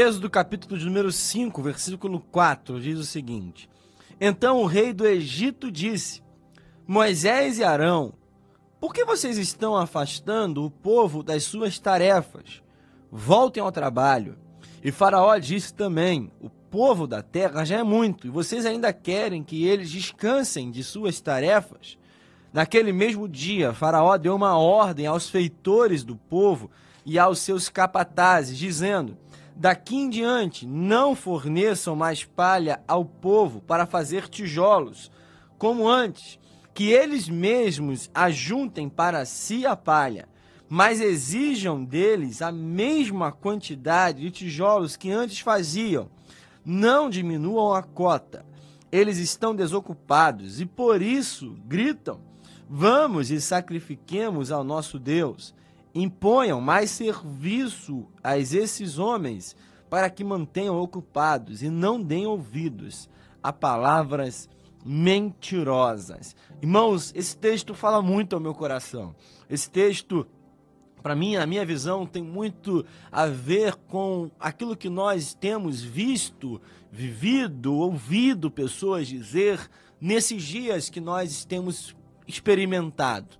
Êxodo capítulo de número 5, versículo 4, diz o seguinte: Então o rei do Egito disse: Moisés e Arão, por que vocês estão afastando o povo das suas tarefas? Voltem ao trabalho. E Faraó disse também: O povo da terra já é muito, e vocês ainda querem que eles descansem de suas tarefas? Naquele mesmo dia, Faraó deu uma ordem aos feitores do povo e aos seus capatazes, dizendo: Daqui em diante, não forneçam mais palha ao povo para fazer tijolos, como antes, que eles mesmos ajuntem para si a palha, mas exijam deles a mesma quantidade de tijolos que antes faziam. Não diminuam a cota. Eles estão desocupados e por isso gritam: Vamos e sacrifiquemos ao nosso Deus imponham mais serviço a esses homens para que mantenham ocupados e não deem ouvidos a palavras mentirosas. Irmãos, esse texto fala muito ao meu coração. Esse texto, para mim, a minha visão, tem muito a ver com aquilo que nós temos visto, vivido, ouvido pessoas dizer nesses dias que nós temos experimentado.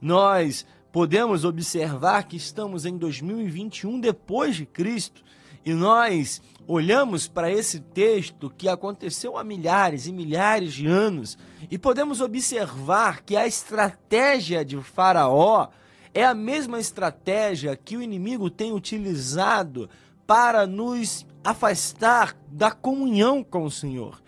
Nós podemos observar que estamos em 2021 depois de Cristo e nós olhamos para esse texto que aconteceu há milhares e milhares de anos e podemos observar que a estratégia de Faraó é a mesma estratégia que o inimigo tem utilizado para nos afastar da comunhão com o Senhor.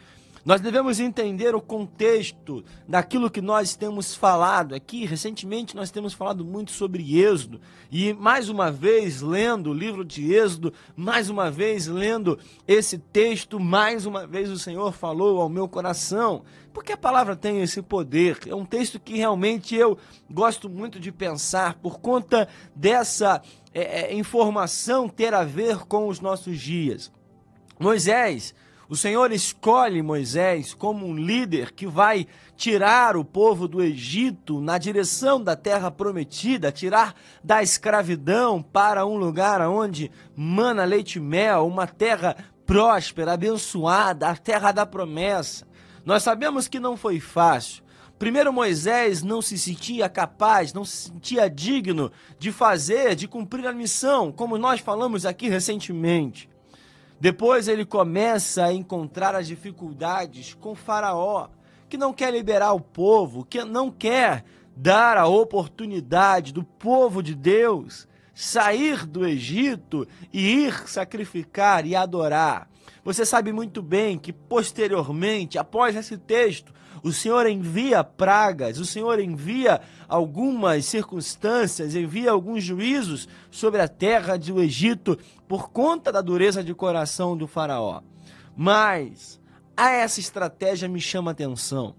Nós devemos entender o contexto daquilo que nós temos falado aqui. Recentemente nós temos falado muito sobre Êxodo e mais uma vez lendo o livro de Êxodo, mais uma vez lendo esse texto, mais uma vez o Senhor falou ao meu coração, porque a palavra tem esse poder. É um texto que realmente eu gosto muito de pensar por conta dessa é, é informação ter a ver com os nossos dias. Moisés o Senhor escolhe Moisés como um líder que vai tirar o povo do Egito na direção da terra prometida, tirar da escravidão para um lugar onde mana leite e mel, uma terra próspera, abençoada, a terra da promessa. Nós sabemos que não foi fácil. Primeiro, Moisés não se sentia capaz, não se sentia digno de fazer, de cumprir a missão, como nós falamos aqui recentemente. Depois ele começa a encontrar as dificuldades com Faraó, que não quer liberar o povo, que não quer dar a oportunidade do povo de Deus sair do Egito e ir sacrificar e adorar. Você sabe muito bem que posteriormente, após esse texto, o Senhor envia pragas, o Senhor envia algumas circunstâncias, envia alguns juízos sobre a terra do Egito por conta da dureza de coração do Faraó. Mas a essa estratégia me chama atenção.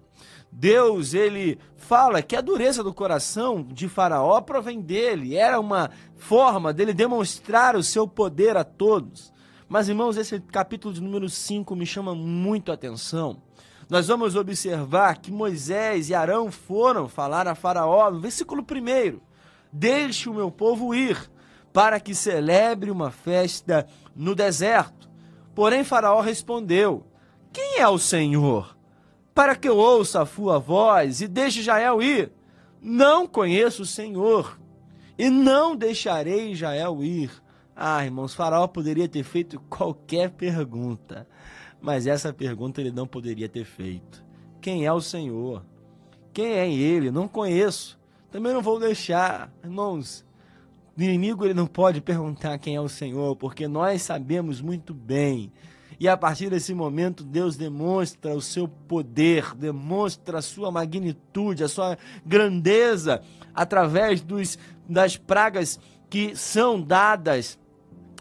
Deus, ele fala que a dureza do coração de Faraó provém dele, era uma forma dele demonstrar o seu poder a todos. Mas, irmãos, esse capítulo de número 5 me chama muito a atenção nós vamos observar que Moisés e Arão foram falar a Faraó, no versículo 1: Deixe o meu povo ir, para que celebre uma festa no deserto. Porém, Faraó respondeu: Quem é o Senhor? Para que eu ouça a sua voz e deixe Israel ir? Não conheço o Senhor e não deixarei Israel ir. Ah, irmãos, Faraó poderia ter feito qualquer pergunta. Mas essa pergunta ele não poderia ter feito. Quem é o Senhor? Quem é ele? Não conheço. Também não vou deixar, irmãos. O inimigo ele não pode perguntar quem é o Senhor, porque nós sabemos muito bem. E a partir desse momento, Deus demonstra o seu poder, demonstra a sua magnitude, a sua grandeza, através dos, das pragas que são dadas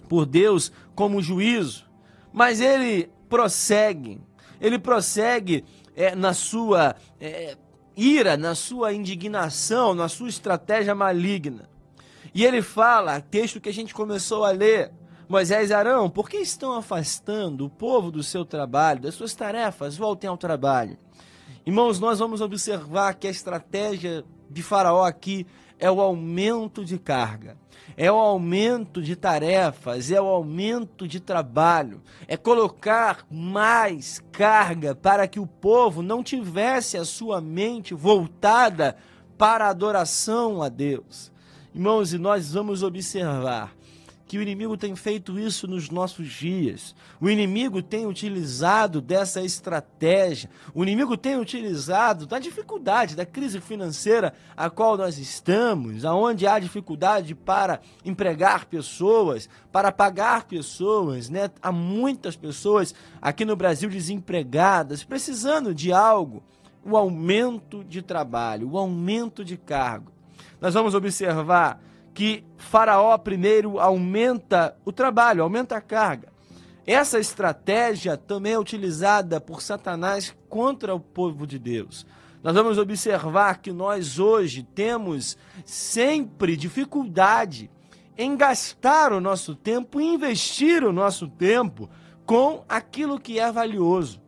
por Deus como juízo. Mas ele prossegue. Ele prossegue é, na sua é, ira, na sua indignação, na sua estratégia maligna. E ele fala, texto que a gente começou a ler, Moisés e Arão, por que estão afastando o povo do seu trabalho, das suas tarefas? Voltem ao trabalho. Irmãos, nós vamos observar que a estratégia de Faraó aqui é o aumento de carga, é o aumento de tarefas, é o aumento de trabalho, é colocar mais carga para que o povo não tivesse a sua mente voltada para a adoração a Deus. Irmãos, e nós vamos observar que o inimigo tem feito isso nos nossos dias. O inimigo tem utilizado dessa estratégia. O inimigo tem utilizado da dificuldade, da crise financeira a qual nós estamos, aonde há dificuldade para empregar pessoas, para pagar pessoas, né? Há muitas pessoas aqui no Brasil desempregadas, precisando de algo. O aumento de trabalho, o aumento de cargo. Nós vamos observar que Faraó primeiro aumenta o trabalho, aumenta a carga. Essa estratégia também é utilizada por Satanás contra o povo de Deus. Nós vamos observar que nós hoje temos sempre dificuldade em gastar o nosso tempo investir o nosso tempo com aquilo que é valioso.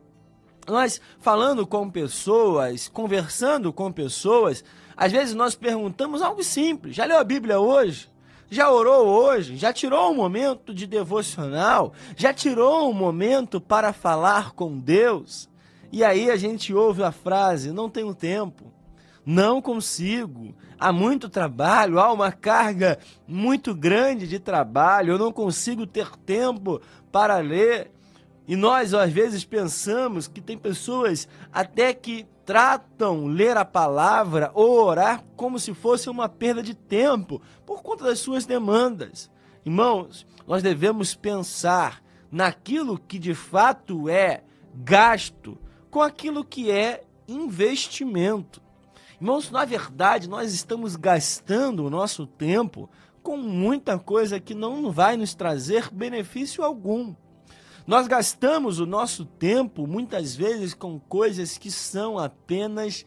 Nós falando com pessoas, conversando com pessoas, às vezes nós perguntamos algo simples: já leu a Bíblia hoje? Já orou hoje? Já tirou um momento de devocional? Já tirou um momento para falar com Deus? E aí a gente ouve a frase: não tenho tempo, não consigo, há muito trabalho, há uma carga muito grande de trabalho, eu não consigo ter tempo para ler. E nós, às vezes, pensamos que tem pessoas até que tratam ler a palavra ou orar como se fosse uma perda de tempo por conta das suas demandas. Irmãos, nós devemos pensar naquilo que de fato é gasto com aquilo que é investimento. Irmãos, na verdade, nós estamos gastando o nosso tempo com muita coisa que não vai nos trazer benefício algum. Nós gastamos o nosso tempo muitas vezes com coisas que são apenas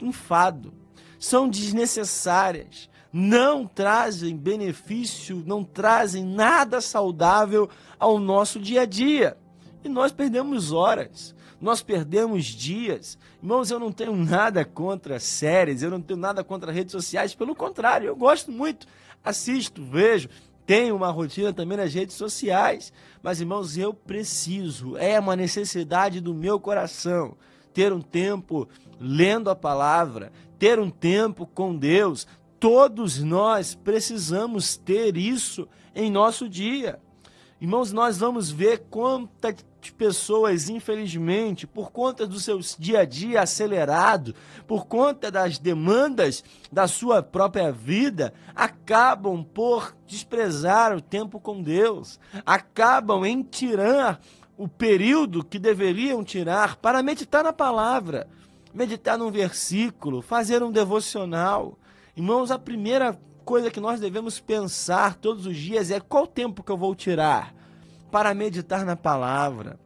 enfado, são desnecessárias, não trazem benefício, não trazem nada saudável ao nosso dia a dia. E nós perdemos horas, nós perdemos dias. Irmãos, eu não tenho nada contra séries, eu não tenho nada contra redes sociais, pelo contrário, eu gosto muito, assisto, vejo, tenho uma rotina também nas redes sociais. Mas, irmãos, eu preciso, é uma necessidade do meu coração ter um tempo lendo a palavra, ter um tempo com Deus. Todos nós precisamos ter isso em nosso dia. Irmãos, nós vamos ver quantas pessoas, infelizmente, por conta do seu dia a dia acelerado, por conta das demandas da sua própria vida, acabam por desprezar o tempo com Deus, acabam em tirar o período que deveriam tirar para meditar na palavra, meditar num versículo, fazer um devocional. Irmãos, a primeira coisa que nós devemos pensar todos os dias é qual tempo que eu vou tirar para meditar na palavra.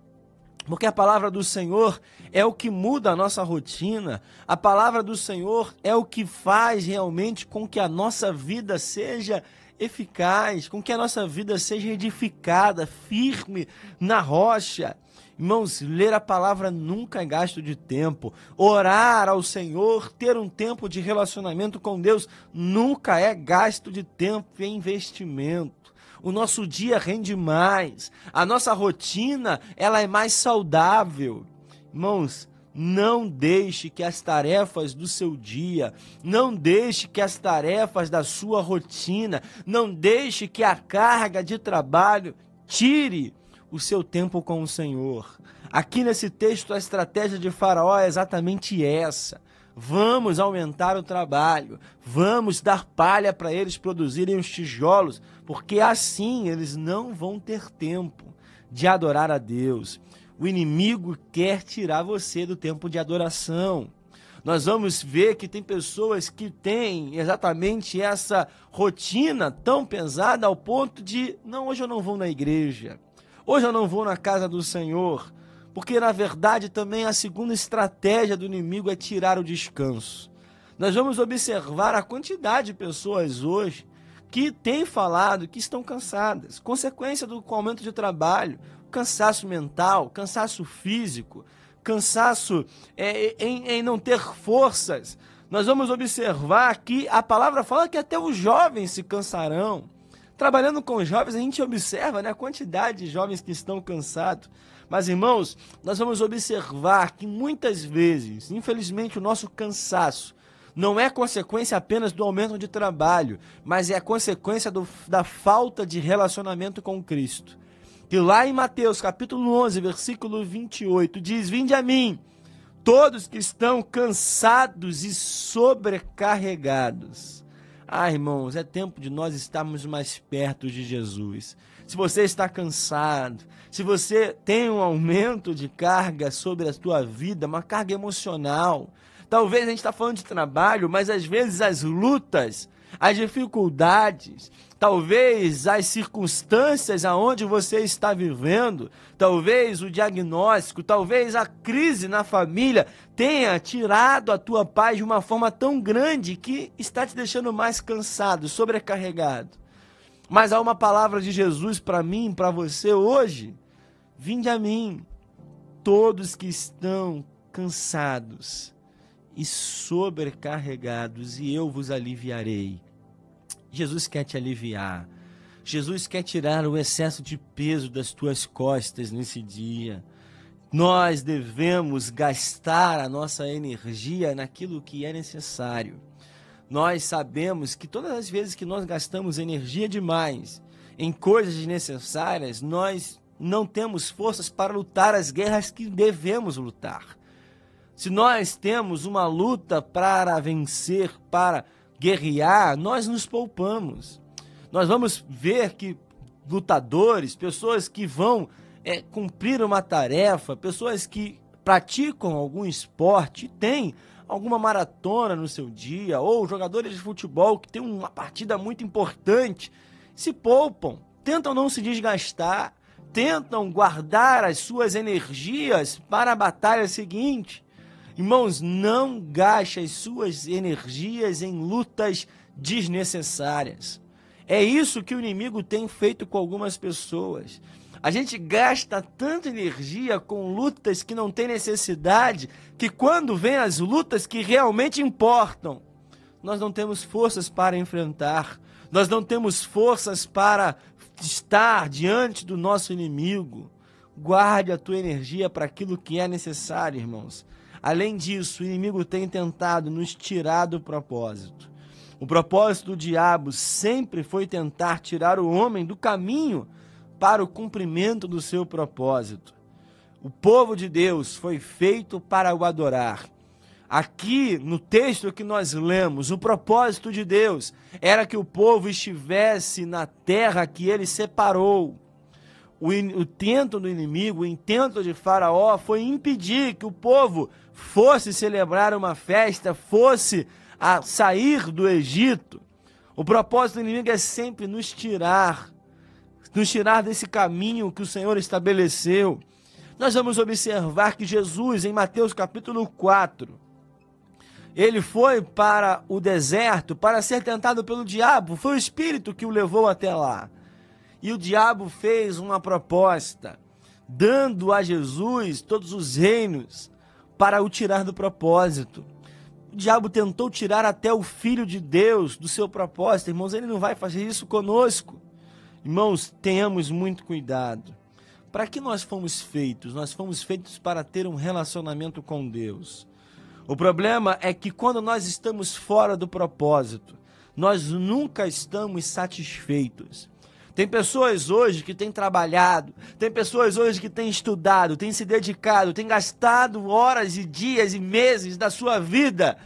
Porque a palavra do Senhor é o que muda a nossa rotina, a palavra do Senhor é o que faz realmente com que a nossa vida seja eficaz, com que a nossa vida seja edificada, firme na rocha. Irmãos, ler a palavra nunca é gasto de tempo. Orar ao Senhor, ter um tempo de relacionamento com Deus, nunca é gasto de tempo e investimento. O nosso dia rende mais. A nossa rotina, ela é mais saudável. Irmãos, não deixe que as tarefas do seu dia, não deixe que as tarefas da sua rotina, não deixe que a carga de trabalho tire o seu tempo com o Senhor. Aqui nesse texto, a estratégia de Faraó é exatamente essa. Vamos aumentar o trabalho, vamos dar palha para eles produzirem os tijolos, porque assim eles não vão ter tempo de adorar a Deus. O inimigo quer tirar você do tempo de adoração. Nós vamos ver que tem pessoas que têm exatamente essa rotina tão pesada ao ponto de: não, hoje eu não vou na igreja. Hoje eu não vou na casa do Senhor, porque na verdade também a segunda estratégia do inimigo é tirar o descanso. Nós vamos observar a quantidade de pessoas hoje que têm falado que estão cansadas, consequência do aumento de trabalho, cansaço mental, cansaço físico, cansaço é, em, em não ter forças. nós vamos observar que a palavra fala que até os jovens se cansarão. Trabalhando com jovens, a gente observa né, a quantidade de jovens que estão cansados. Mas, irmãos, nós vamos observar que muitas vezes, infelizmente, o nosso cansaço não é consequência apenas do aumento de trabalho, mas é consequência do, da falta de relacionamento com Cristo. Que lá em Mateus capítulo 11, versículo 28, diz: Vinde a mim, todos que estão cansados e sobrecarregados. Ah, irmãos, é tempo de nós estarmos mais perto de Jesus. Se você está cansado, se você tem um aumento de carga sobre a sua vida, uma carga emocional, talvez a gente está falando de trabalho, mas às vezes as lutas, as dificuldades, talvez as circunstâncias aonde você está vivendo, talvez o diagnóstico, talvez a crise na família tenha tirado a tua paz de uma forma tão grande que está te deixando mais cansado, sobrecarregado. Mas há uma palavra de Jesus para mim, para você hoje. Vinde a mim, todos que estão cansados e sobrecarregados, e eu vos aliviarei. Jesus quer te aliviar. Jesus quer tirar o excesso de peso das tuas costas nesse dia. Nós devemos gastar a nossa energia naquilo que é necessário. Nós sabemos que todas as vezes que nós gastamos energia demais em coisas desnecessárias, nós não temos forças para lutar as guerras que devemos lutar. Se nós temos uma luta para vencer, para guerrear, nós nos poupamos. Nós vamos ver que lutadores, pessoas que vão é, cumprir uma tarefa, pessoas que praticam algum esporte, têm alguma maratona no seu dia, ou jogadores de futebol que têm uma partida muito importante, se poupam, tentam não se desgastar, tentam guardar as suas energias para a batalha seguinte. Irmãos, não gaste as suas energias em lutas desnecessárias. É isso que o inimigo tem feito com algumas pessoas. A gente gasta tanta energia com lutas que não tem necessidade, que quando vem as lutas que realmente importam, nós não temos forças para enfrentar, nós não temos forças para estar diante do nosso inimigo. Guarde a tua energia para aquilo que é necessário, irmãos. Além disso, o inimigo tem tentado nos tirar do propósito. O propósito do diabo sempre foi tentar tirar o homem do caminho para o cumprimento do seu propósito. O povo de Deus foi feito para o adorar. Aqui no texto que nós lemos, o propósito de Deus era que o povo estivesse na terra que ele separou o, o tento do inimigo, o intento de Faraó foi impedir que o povo fosse celebrar uma festa, fosse a sair do Egito. O propósito do inimigo é sempre nos tirar, nos tirar desse caminho que o Senhor estabeleceu. Nós vamos observar que Jesus, em Mateus capítulo 4, ele foi para o deserto para ser tentado pelo diabo, foi o Espírito que o levou até lá. E o diabo fez uma proposta, dando a Jesus todos os reinos para o tirar do propósito. O diabo tentou tirar até o filho de Deus do seu propósito. Irmãos, ele não vai fazer isso conosco. Irmãos, tenhamos muito cuidado. Para que nós fomos feitos? Nós fomos feitos para ter um relacionamento com Deus. O problema é que quando nós estamos fora do propósito, nós nunca estamos satisfeitos. Tem pessoas hoje que têm trabalhado, tem pessoas hoje que têm estudado, têm se dedicado, têm gastado horas e dias e meses da sua vida,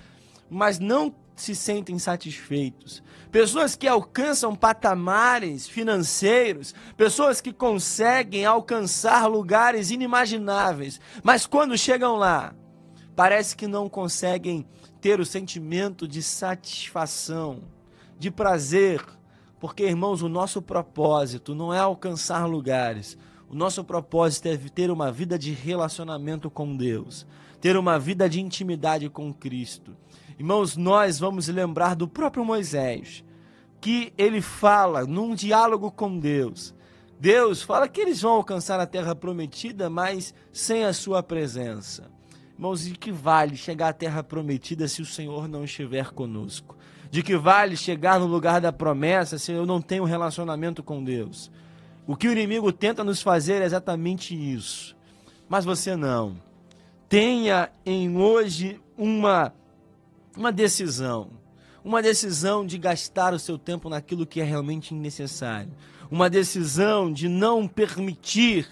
mas não se sentem satisfeitos. Pessoas que alcançam patamares financeiros, pessoas que conseguem alcançar lugares inimagináveis, mas quando chegam lá, parece que não conseguem ter o sentimento de satisfação, de prazer, porque, irmãos, o nosso propósito não é alcançar lugares. O nosso propósito é ter uma vida de relacionamento com Deus, ter uma vida de intimidade com Cristo. Irmãos, nós vamos lembrar do próprio Moisés, que ele fala num diálogo com Deus. Deus fala que eles vão alcançar a terra prometida, mas sem a sua presença. Irmãos, de que vale chegar à terra prometida se o Senhor não estiver conosco? De que vale chegar no lugar da promessa se eu não tenho relacionamento com Deus? O que o inimigo tenta nos fazer é exatamente isso. Mas você não. Tenha em hoje uma, uma decisão. Uma decisão de gastar o seu tempo naquilo que é realmente necessário. Uma decisão de não permitir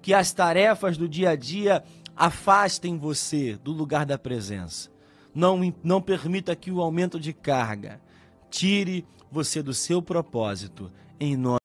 que as tarefas do dia a dia afastem você do lugar da presença. Não, não permita que o aumento de carga tire você do seu propósito, em nome